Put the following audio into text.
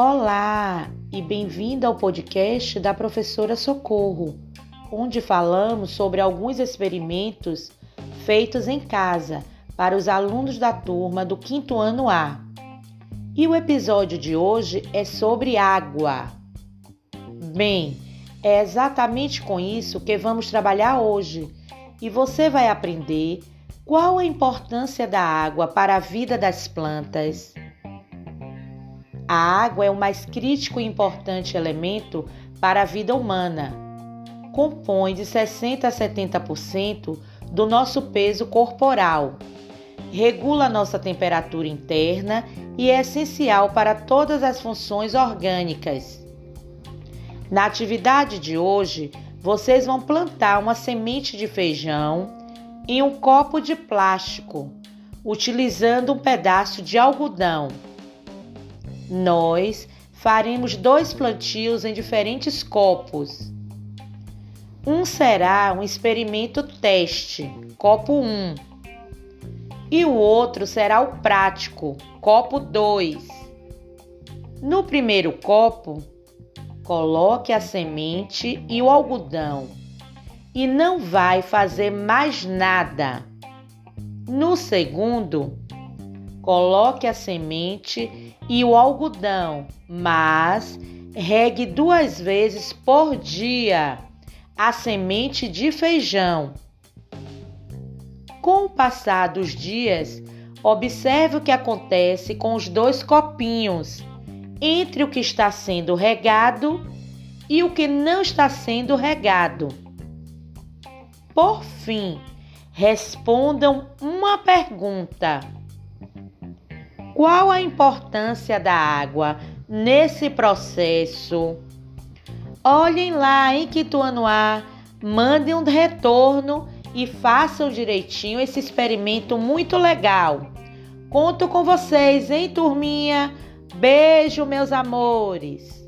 Olá e bem-vindo ao podcast da professora Socorro, onde falamos sobre alguns experimentos feitos em casa para os alunos da turma do quinto ano A. E o episódio de hoje é sobre água. Bem, é exatamente com isso que vamos trabalhar hoje e você vai aprender qual a importância da água para a vida das plantas a água é o mais crítico e importante elemento para a vida humana. Compõe de 60 a 70% do nosso peso corporal. Regula nossa temperatura interna e é essencial para todas as funções orgânicas. Na atividade de hoje, vocês vão plantar uma semente de feijão em um copo de plástico, utilizando um pedaço de algodão. Nós faremos dois plantios em diferentes copos. Um será um experimento teste, copo 1, e o outro será o prático, copo 2. No primeiro copo, coloque a semente e o algodão e não vai fazer mais nada. No segundo, coloque a semente e o algodão, mas regue duas vezes por dia a semente de feijão. Com o passar dos dias, observe o que acontece com os dois copinhos entre o que está sendo regado e o que não está sendo regado. Por fim, respondam uma pergunta. Qual a importância da água nesse processo? Olhem lá em Quituanoá, mandem um retorno e façam direitinho esse experimento muito legal. Conto com vocês, hein, turminha? Beijo, meus amores.